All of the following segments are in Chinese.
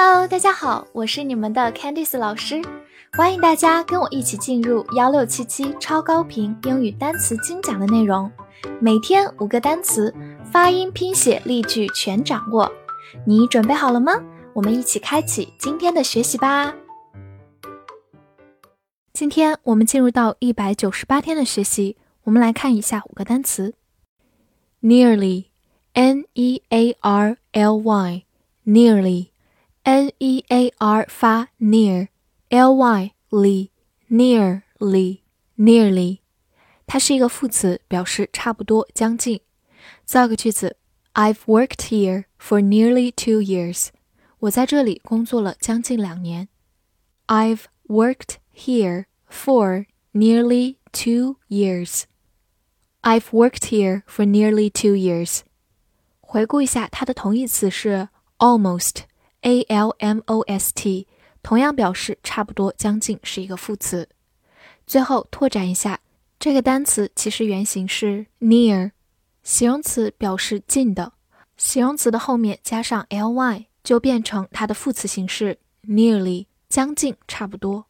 Hello，大家好，我是你们的 Candice 老师，欢迎大家跟我一起进入幺六七七超高频英语单词精讲的内容，每天五个单词，发音、拼写、例句全掌握，你准备好了吗？我们一起开启今天的学习吧。今天我们进入到一百九十八天的学习，我们来看一下五个单词：nearly，n-e-a-r-l-y，nearly。n e a r 发 near，l y l nearly nearly，它是一个副词，表示差不多、将近。造个句子：I've worked here for nearly two years。我在这里工作了将近两年。I've worked here for nearly two years. I've worked here for nearly two years. 回顾一下，它的同义词是 almost。 A l m o s t 同样表示差不多、将近，是一个副词。最后拓展一下，这个单词其实原型是 near，形容词表示近的，形容词的后面加上 l y 就变成它的副词形式 nearly，将近、差不多。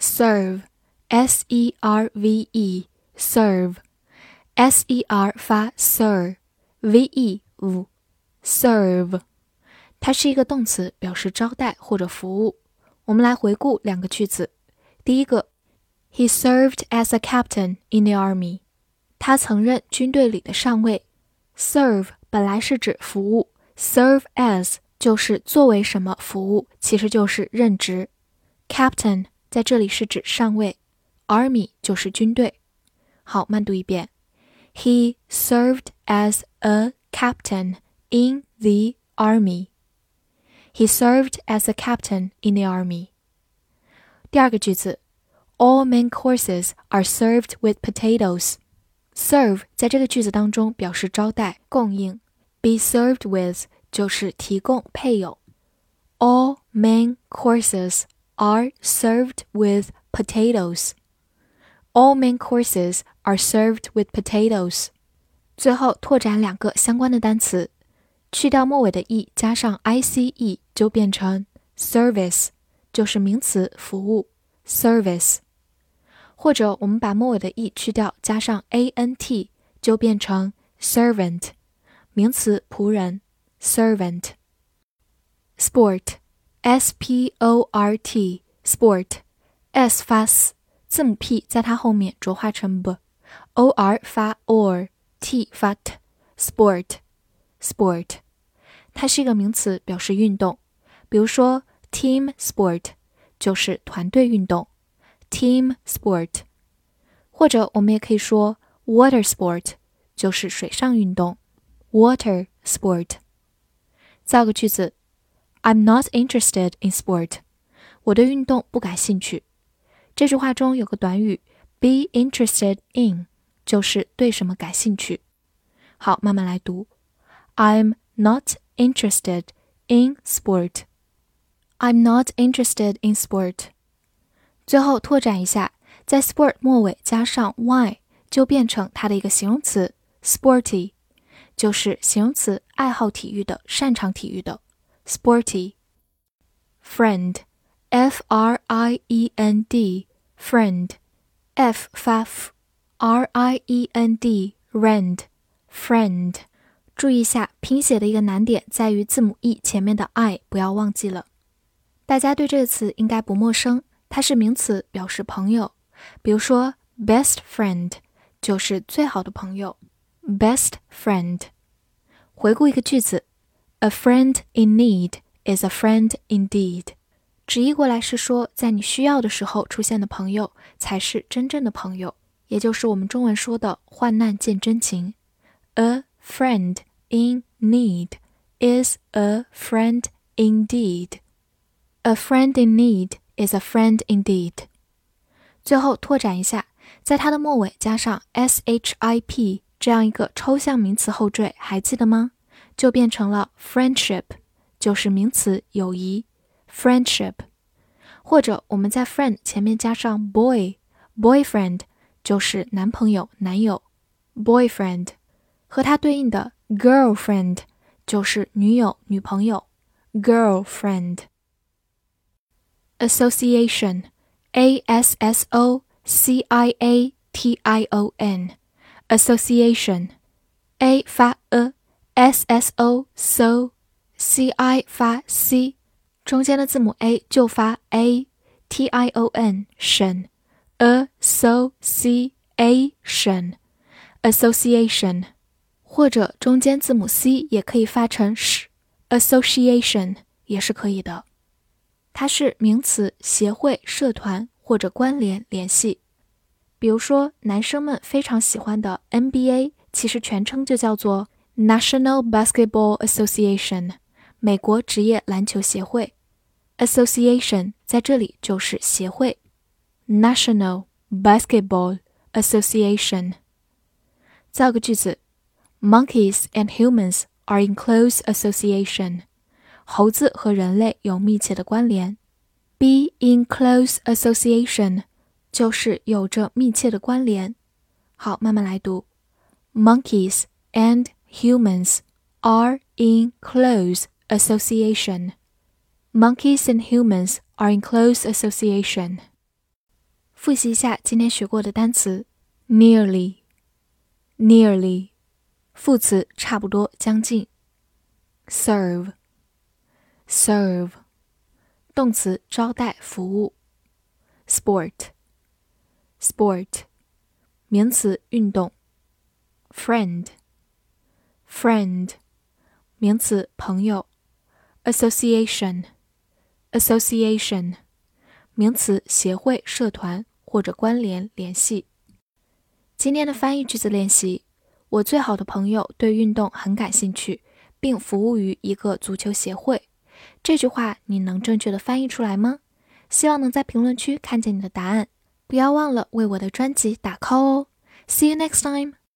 serve，s e r v e，serve，s e r 发 sir，v e v，serve。它是一个动词，表示招待或者服务。我们来回顾两个句子。第一个，He served as a captain in the army。他曾任军队里的上尉。Serve 本来是指服务，serve as 就是作为什么服务，其实就是任职。Captain 在这里是指上尉，army 就是军队。好，慢读一遍。He served as a captain in the army. He served as a captain in the army. 第二个句子，All main courses are served with potatoes. Serve 在这个句子当中表示招待、供应，be served with 就是提供、配有。All main courses are served with potatoes. All main courses are served with potatoes. 最后拓展两个相关的单词。去掉末尾的 e，加上 i c e， 就变成 service，就是名词服务 service。或者我们把末尾的 e 去掉，加上 a n t，就变成 servant，名词仆人 servant。sport，s p o r t，sport，s 发 s，字母 p 在它后面浊化成 b，o r 发 or，t 发 t，sport。sport，它是一个名词，表示运动。比如说，team sport 就是团队运动，team sport。或者我们也可以说，water sport 就是水上运动，water sport。造个句子：I'm not interested in sport。我对运动不感兴趣。这句话中有个短语，be interested in，就是对什么感兴趣。好，慢慢来读。I'm not interested in sport. I'm not interested in sport. 最后拓展一下，在 sport 末尾加上 y，就变成它的一个形容词 sporty，就是形容词爱好体育的、擅长体育的 sporty。friend，f r i e n d，friend，f 发 f，r i e n d，friend，friend。注意一下，拼写的一个难点在于字母 e 前面的 i，不要忘记了。 大家对这个词应该不陌生，它是名词，表示朋友。比如说，best friend 就是最好的朋友，best friend。回顾一个句子，A friend in need is a friend indeed。直译过来是说，在你需要的时候出现的朋友才是真正的朋友，也就是我们中文说的患难见真情。A friend in need is a friend indeed. A friend in need is a friend indeed. 最后拓展一下，在它的末尾加上 ship 这样一个抽象名词后缀，还记得吗？就变成了 friendship，就是名词友谊 friendship。或者我们在 friend 前面加上 boy，boyfriend 就是男朋友、男友 boyfriend。和它对应的 girlfriend 就是女友、女朋友 girlfriend。association a s s o c i a t i o n association a 发 a，s s o so，c i 发 c，中间的字母 a 就发 a，t i o n 省 association，association，或者中间字母 c 也可以发成 sh，association 也是可以的。 它是名词，协会、社团或者关联、联系。比如说，男生们非常喜欢的 NBA，其实全称就叫做 National Basketball Association，美国职业篮球协会。Association 在这里就是协会，National Basketball Association。造个句子：Monkeys and humans are in close association。猴子和人类有密切的关联，be in close association 就是有着密切的关联。好，慢慢来读，monkeys and humans are in close association. Monkeys and humans are in close association. 复习一下今天学过的单词：nearly, nearly，副词差不多，将近；serve。 serve，动词招待服务；sport，sport，名词运动；friend，friend，名词朋友；association，association，名词协会、社团或者关联、联系。今天的翻译句子练习：我最好的朋友对运动很感兴趣，并服务于一个足球协会。这句话你能正确的翻译出来吗？希望能在评论区看见你的答案。不要忘了为我的专辑打 call 哦。See you next time.